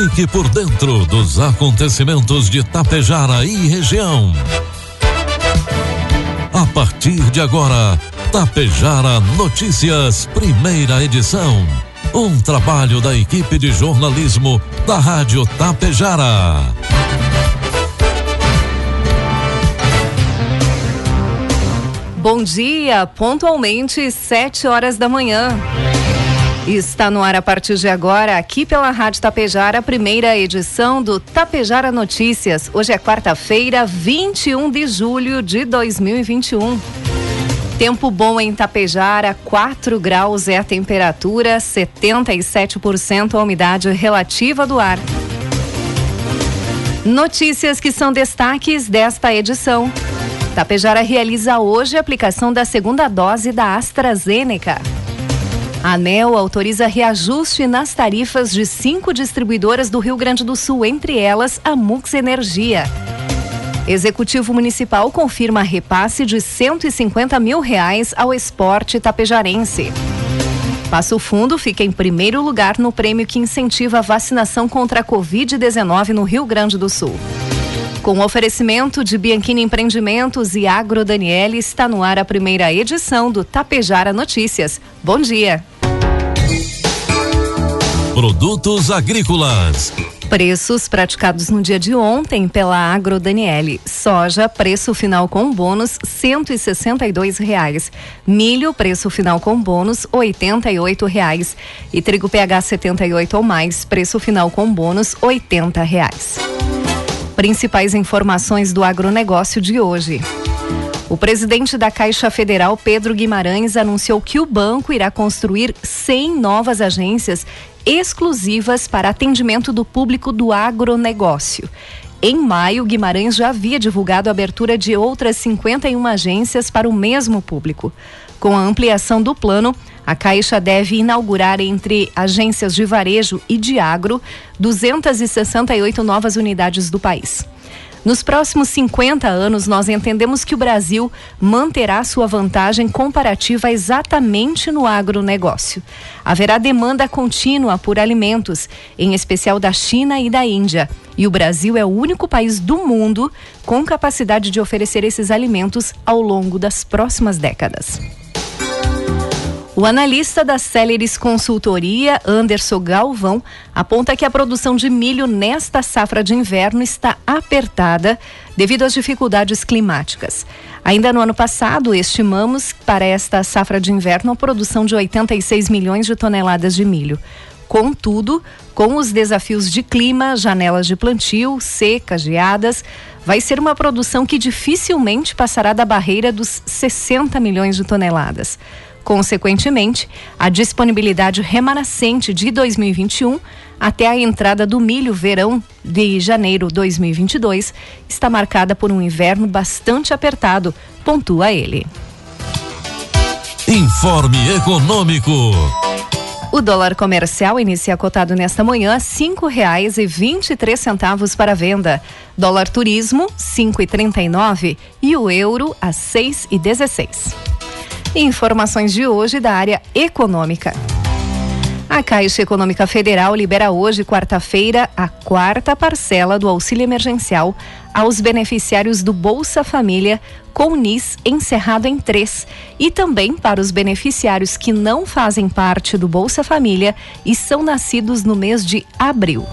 Fique por dentro dos acontecimentos de Tapejara e região. A partir de agora, Tapejara Notícias, primeira edição. Um trabalho da equipe de jornalismo da Rádio Tapejara. Bom dia, pontualmente sete horas da manhã. Está no ar a partir de agora, aqui pela Rádio Tapejara, a primeira edição do Tapejara Notícias. Hoje é quarta-feira, 21 de julho de 2021. Tempo bom em Tapejara, 4 graus é a temperatura, 77% a umidade relativa do ar. Notícias que são destaques desta edição. Tapejara realiza hoje a aplicação da segunda dose da AstraZeneca. A ANEL autoriza reajuste nas tarifas de cinco distribuidoras do Rio Grande do Sul, entre elas a Mux Energia. Executivo Municipal confirma repasse de 150 mil reais ao esporte tapejarense. Passo Fundo fica em primeiro lugar no prêmio que incentiva a vacinação contra a Covid-19 no Rio Grande do Sul. Com oferecimento de Bianchini Empreendimentos e Agro Daniele, está no ar a primeira edição do Tapejara Notícias. Bom dia. Produtos agrícolas. Preços praticados no dia de ontem pela Agro Daniele. Soja, preço final com bônus, cento e reais. Milho, preço final com bônus, oitenta e reais. E trigo PH 78 ou mais, preço final com bônus, oitenta reais. Principais informações do agronegócio de hoje. O presidente da Caixa Federal, Pedro Guimarães, anunciou que o banco irá construir 100 novas agências exclusivas para atendimento do público do agronegócio. Em maio, Guimarães já havia divulgado a abertura de outras 51 agências para o mesmo público. Com a ampliação do plano, a Caixa deve inaugurar entre agências de varejo e de agro 268 novas unidades do país. Nos próximos 50 anos, nós entendemos que o Brasil manterá sua vantagem comparativa exatamente no agronegócio. Haverá demanda contínua por alimentos, em especial da China e da Índia. E o Brasil é o único país do mundo com capacidade de oferecer esses alimentos ao longo das próximas décadas. O analista da Celeris Consultoria, Anderson Galvão, aponta que a produção de milho nesta safra de inverno está apertada devido às dificuldades climáticas. Ainda no ano passado, estimamos para esta safra de inverno a produção de 86 milhões de toneladas de milho. Contudo, com os desafios de clima, janelas de plantio, secas, geadas, vai ser uma produção que dificilmente passará da barreira dos 60 milhões de toneladas. Consequentemente, a disponibilidade remanescente de 2021 até a entrada do milho verão de janeiro 2022 está marcada por um inverno bastante apertado, pontua ele. Informe Econômico. O dólar comercial inicia cotado nesta manhã cinco reais e vinte e três centavos para venda. Dólar turismo cinco e trinta e nove e o euro a seis e dezesseis. Informações de hoje da área econômica. A Caixa Econômica Federal libera hoje, quarta-feira, a quarta parcela do auxílio emergencial aos beneficiários do Bolsa Família com NIS encerrado em três e também para os beneficiários que não fazem parte do Bolsa Família e são nascidos no mês de abril.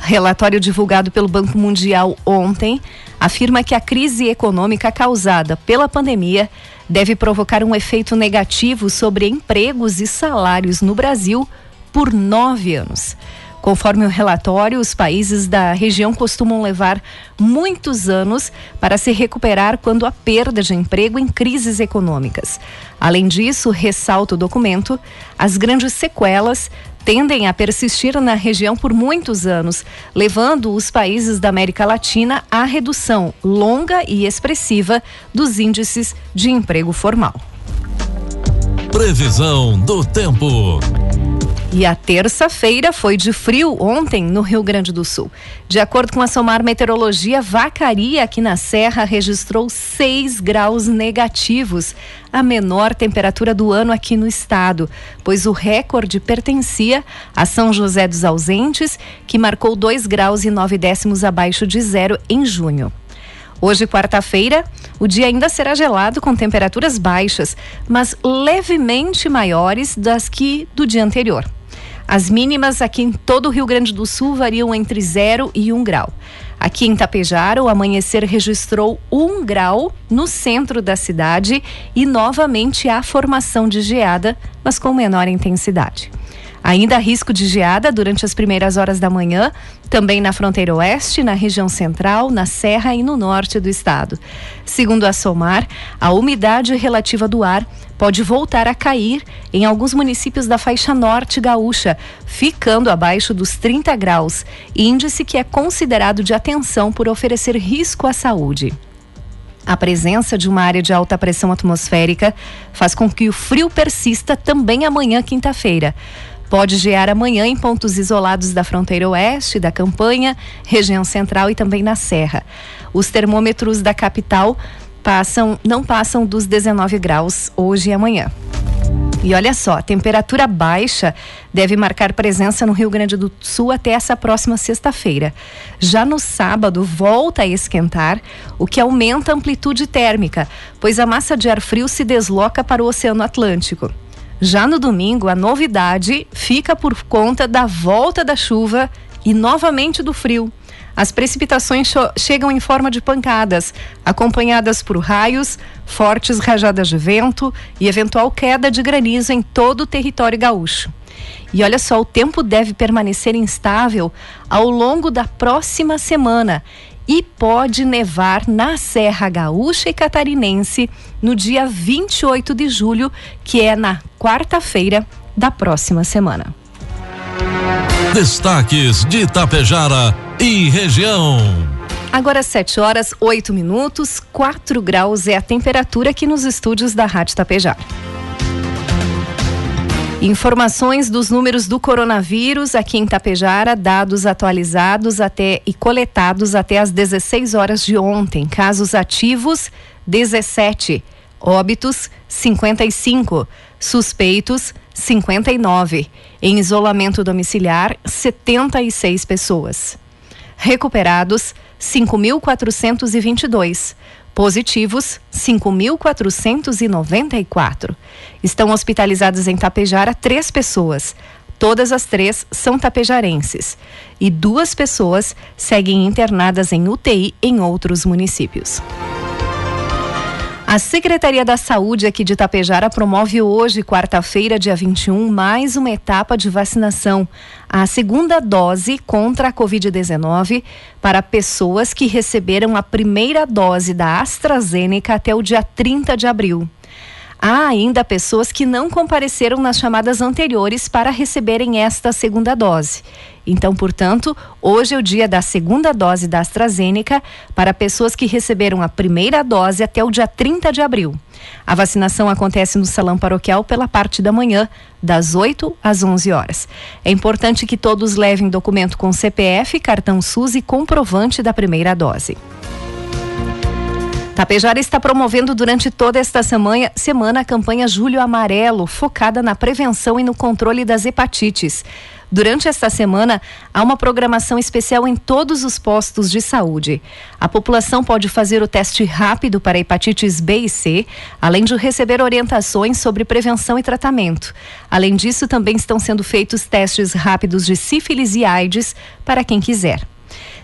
Relatório divulgado pelo Banco Mundial ontem afirma que a crise econômica causada pela pandemia deve provocar um efeito negativo sobre empregos e salários no Brasil por nove anos. Conforme o relatório, os países da região costumam levar muitos anos para se recuperar quando há perda de emprego em crises econômicas. Além disso, ressalta o documento, as grandes sequelas tendem a persistir na região por muitos anos, levando os países da América Latina à redução longa e expressiva dos índices de emprego formal. Previsão do tempo. E a terça-feira foi de frio ontem no Rio Grande do Sul. De acordo com a Somar Meteorologia, Vacaria, aqui na Serra, registrou 6 graus negativos, a menor temperatura do ano aqui no estado, pois o recorde pertencia a São José dos Ausentes, que marcou 2 graus e 9 décimos abaixo de zero em junho. Hoje, quarta-feira, o dia ainda será gelado com temperaturas baixas, mas levemente maiores das que do dia anterior. As mínimas aqui em todo o Rio Grande do Sul variam entre 0 e 1 um grau. Aqui em Tapejara, o amanhecer registrou 1 um grau no centro da cidade e novamente há formação de geada, mas com menor intensidade. Ainda há risco de geada durante as primeiras horas da manhã, também na fronteira oeste, na região central, na serra e no norte do estado. Segundo a SOMAR, a umidade relativa do ar pode voltar a cair em alguns municípios da faixa norte gaúcha, ficando abaixo dos 30 graus, índice que é considerado de atenção por oferecer risco à saúde. A presença de uma área de alta pressão atmosférica faz com que o frio persista também amanhã, quinta-feira. Pode gear amanhã em pontos isolados da fronteira oeste, da campanha, região central e também na serra. Os termômetros da capital passam, não passam dos 19 graus hoje e amanhã. E olha só, temperatura baixa deve marcar presença no Rio Grande do Sul até essa próxima sexta-feira. Já no sábado, volta a esquentar, o que aumenta a amplitude térmica, pois a massa de ar frio se desloca para o Oceano Atlântico. Já no domingo, a novidade fica por conta da volta da chuva e novamente do frio. As precipitações chegam em forma de pancadas, acompanhadas por raios, fortes rajadas de vento e eventual queda de granizo em todo o território gaúcho. E olha só, o tempo deve permanecer instável ao longo da próxima semana e pode nevar na Serra Gaúcha e Catarinense no dia 28 de julho, que é na quarta-feira da próxima semana. Destaques de Itapejara e região. Agora 7 horas 8 minutos, 4 graus é a temperatura aqui nos estúdios da Rádio Tapejara. Informações dos números do coronavírus aqui em Tapejara, dados atualizados até e coletados até às 16 horas de ontem. Casos ativos 17, óbitos 55, suspeitos 59, em isolamento domiciliar 76 pessoas. Recuperados 5.422 Positivos, 5.494. Estão hospitalizadas em Tapejara três pessoas. Todas as três são tapejarenses. E duas pessoas seguem internadas em UTI em outros municípios. A Secretaria da Saúde aqui de Itapejara promove hoje, quarta-feira, dia 21, mais uma etapa de vacinação, a segunda dose contra a Covid-19 para pessoas que receberam a primeira dose da AstraZeneca até o dia 30 de abril. Há ainda pessoas que não compareceram nas chamadas anteriores para receberem esta segunda dose. Então, portanto, hoje é o dia da segunda dose da AstraZeneca para pessoas que receberam a primeira dose até o dia 30 de abril. A vacinação acontece no salão paroquial pela parte da manhã, das 8 às 11 horas. É importante que todos levem documento com CPF, cartão SUS e comprovante da primeira dose. Tapejara está promovendo durante toda esta semana, semana a campanha Julho Amarelo, focada na prevenção e no controle das hepatites. Durante esta semana, há uma programação especial em todos os postos de saúde. A população pode fazer o teste rápido para hepatites B e C, além de receber orientações sobre prevenção e tratamento. Além disso, também estão sendo feitos testes rápidos de sífilis e AIDS para quem quiser.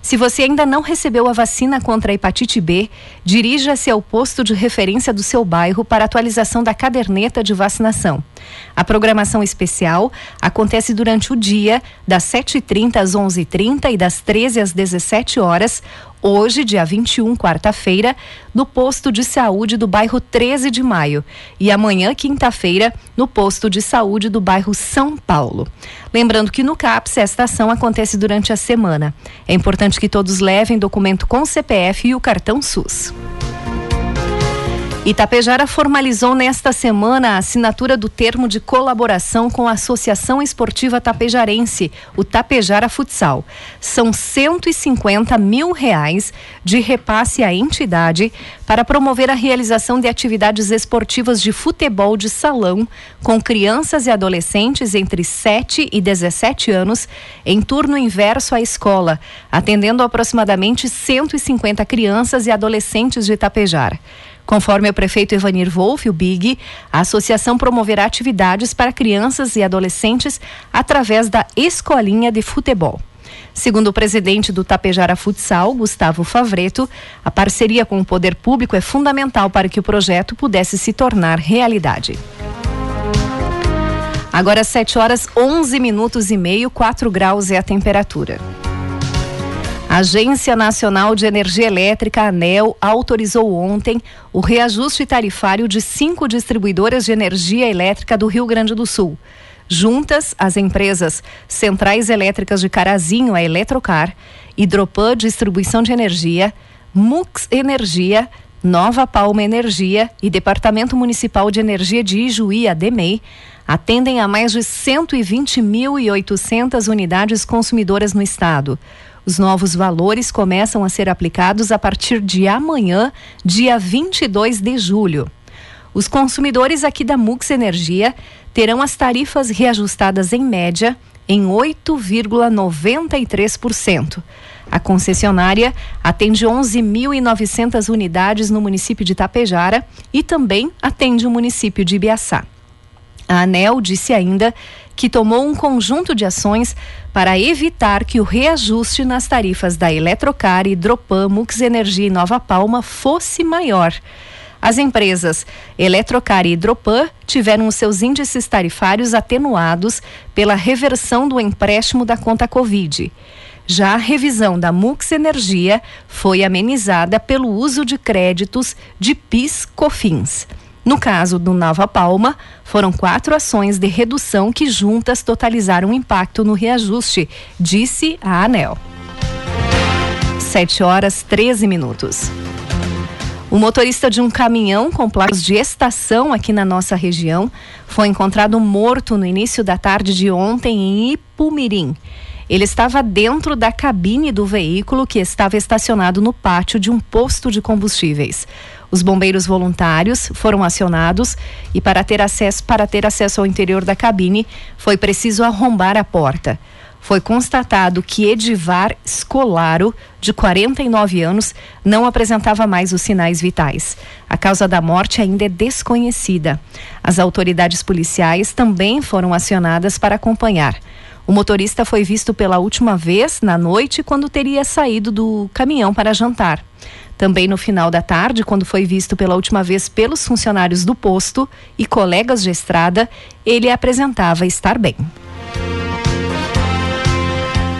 Se você ainda não recebeu a vacina contra a hepatite B, dirija-se ao posto de referência do seu bairro para atualização da caderneta de vacinação. A programação especial acontece durante o dia, das 7h30 às 11h30 e das 13 às 17 horas, hoje, dia 21, quarta-feira, no posto de saúde do bairro 13 de Maio e amanhã, quinta-feira, no posto de saúde do bairro São Paulo. Lembrando que no CAPS esta ação acontece durante a semana. É importante que todos levem documento com CPF e o cartão SUS. Itapejara formalizou nesta semana a assinatura do termo de colaboração com a Associação Esportiva Tapejarense, o Tapejara Futsal. São 150 mil reais de repasse à entidade para promover a realização de atividades esportivas de futebol de salão com crianças e adolescentes entre 7 e 17 anos em turno inverso à escola, atendendo aproximadamente 150 crianças e adolescentes de Itapejara. Conforme o prefeito Evanir Wolff, o BIG, a associação promoverá atividades para crianças e adolescentes através da Escolinha de Futebol. Segundo o presidente do Tapejara Futsal, Gustavo Favreto, a parceria com o poder público é fundamental para que o projeto pudesse se tornar realidade. Agora 7 horas 11 minutos e meio, 4 graus é a temperatura. A Agência Nacional de Energia Elétrica, ANEL, autorizou ontem o reajuste tarifário de cinco distribuidoras de energia elétrica do Rio Grande do Sul. Juntas, as empresas Centrais Elétricas de Carazinho, a Eletrocar, Hidropan Distribuição de Energia, Mux Energia, Nova Palma Energia e Departamento Municipal de Energia de Ijuí, a DEMEI, atendem a mais de 120.800 unidades consumidoras no estado. Os novos valores começam a ser aplicados a partir de amanhã, dia 22 de julho. Os consumidores aqui da Mux Energia terão as tarifas reajustadas em média em 8,93%. A concessionária atende 11.900 unidades no município de Tapejara e também atende o município de Ibiaçá. A ANEL disse ainda que tomou um conjunto de ações para evitar que o reajuste nas tarifas da Eletrocar, Hidropan, Mux Energia e Nova Palma fosse maior. As empresas Eletrocar e Hidropan tiveram seus índices tarifários atenuados pela reversão do empréstimo da conta Covid. Já a revisão da Mux Energia foi amenizada pelo uso de créditos de PIS/COFINS. No caso do Nova Palma, foram quatro ações de redução que juntas totalizaram impacto no reajuste, disse a ANEL. 7 horas 13 minutos. O motorista de um caminhão com placas de estação aqui na nossa região foi encontrado morto no início da tarde de ontem em Ipumirim. Ele estava dentro da cabine do veículo que estava estacionado no pátio de um posto de combustíveis. Os bombeiros voluntários foram acionados e para ter acesso para ter acesso ao interior da cabine foi preciso arrombar a porta. Foi constatado que Edivar Scolaro, de 49 anos, não apresentava mais os sinais vitais. A causa da morte ainda é desconhecida. As autoridades policiais também foram acionadas para acompanhar. O motorista foi visto pela última vez na noite quando teria saído do caminhão para jantar. Também no final da tarde, quando foi visto pela última vez pelos funcionários do posto e colegas de estrada, ele apresentava estar bem.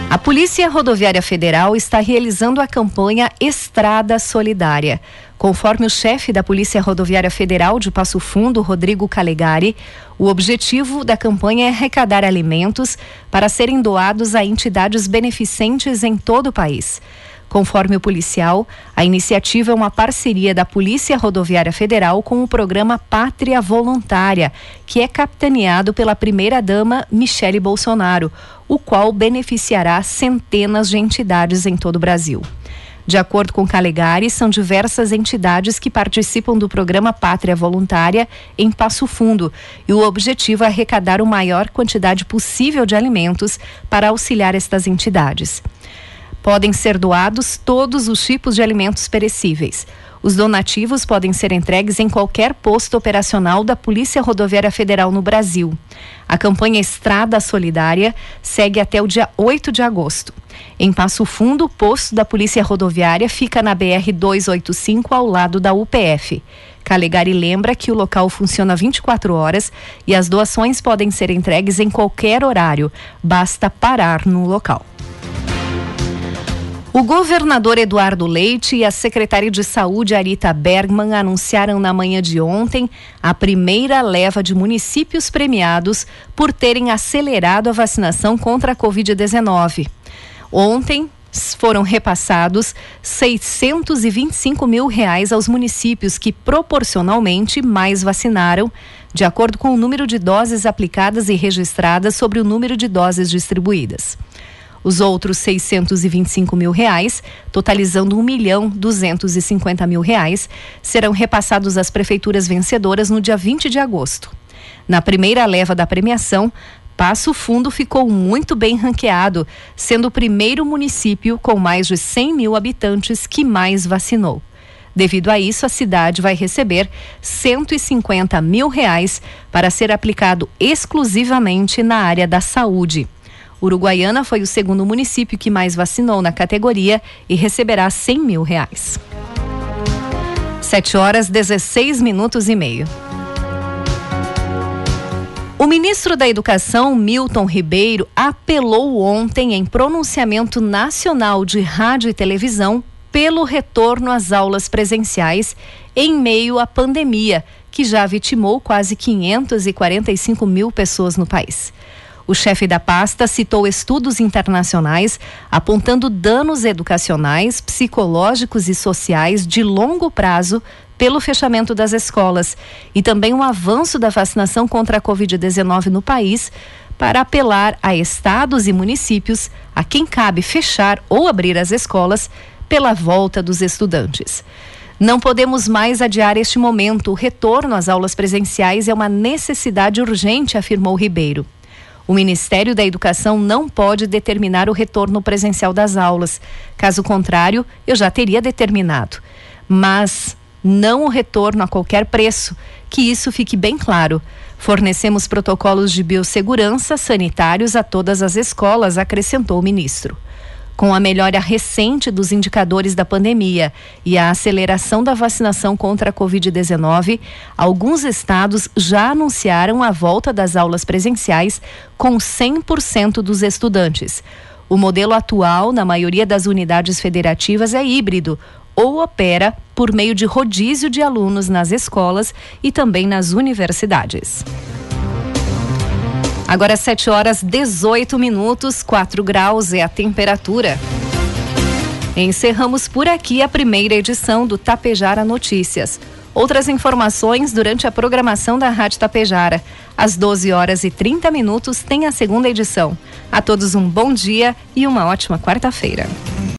A Polícia Rodoviária Federal está realizando a campanha Estrada Solidária. Conforme o chefe da Polícia Rodoviária Federal de Passo Fundo, Rodrigo Calegari, o objetivo da campanha é arrecadar alimentos para serem doados a entidades beneficentes em todo o país. Conforme o policial, a iniciativa é uma parceria da Polícia Rodoviária Federal com o programa Pátria Voluntária, que é capitaneado pela primeira-dama Michele Bolsonaro, o qual beneficiará centenas de entidades em todo o Brasil. De acordo com Calegari, são diversas entidades que participam do programa Pátria Voluntária em Passo Fundo e o objetivo é arrecadar o maior quantidade possível de alimentos para auxiliar estas entidades. Podem ser doados todos os tipos de alimentos perecíveis. Os donativos podem ser entregues em qualquer posto operacional da Polícia Rodoviária Federal no Brasil. A campanha Estrada Solidária segue até o dia 8 de agosto. Em Passo Fundo, o posto da Polícia Rodoviária fica na BR 285 ao lado da UPF. Calegari lembra que o local funciona 24 horas e as doações podem ser entregues em qualquer horário, basta parar no local. O governador Eduardo Leite e a secretária de Saúde Arita Bergman anunciaram na manhã de ontem a primeira leva de municípios premiados por terem acelerado a vacinação contra a Covid-19. Ontem, foram repassados 625 mil reais aos municípios que proporcionalmente mais vacinaram, de acordo com o número de doses aplicadas e registradas sobre o número de doses distribuídas. Os outros 625 mil reais, totalizando 1 milhão 250 mil reais, serão repassados às prefeituras vencedoras no dia 20 de agosto. Na primeira leva da premiação, Passo Fundo ficou muito bem ranqueado, sendo o primeiro município com mais de 100 mil habitantes que mais vacinou. Devido a isso, a cidade vai receber 150 mil reais para ser aplicado exclusivamente na área da saúde. Uruguaiana foi o segundo município que mais vacinou na categoria e receberá 100 mil reais. 7 horas 16 minutos e meio. O ministro da Educação, Milton Ribeiro, apelou ontem em pronunciamento nacional de rádio e televisão pelo retorno às aulas presenciais em meio à pandemia, que já vitimou quase 545 mil pessoas no país. O chefe da pasta citou estudos internacionais apontando danos educacionais, psicológicos e sociais de longo prazo pelo fechamento das escolas e também um avanço da vacinação contra a Covid-19 no país para apelar a estados e municípios a quem cabe fechar ou abrir as escolas pela volta dos estudantes. Não podemos mais adiar este momento. O retorno às aulas presenciais é uma necessidade urgente, afirmou Ribeiro. O Ministério da Educação não pode determinar o retorno presencial das aulas. Caso contrário, eu já teria determinado. Mas não o retorno a qualquer preço. Que isso fique bem claro. Fornecemos protocolos de biossegurança sanitários a todas as escolas, acrescentou o ministro. Com a melhora recente dos indicadores da pandemia e a aceleração da vacinação contra a Covid-19, alguns estados já anunciaram a volta das aulas presenciais com 100% dos estudantes. O modelo atual, na maioria das unidades federativas, é híbrido ou opera por meio de rodízio de alunos nas escolas e também nas universidades. Agora 7 horas 18 minutos, 4 graus é a temperatura. Encerramos por aqui a primeira edição do Tapejara Notícias. Outras informações durante a programação da Rádio Tapejara. Às 12 horas e 30 minutos tem a segunda edição. A todos um bom dia e uma ótima quarta-feira.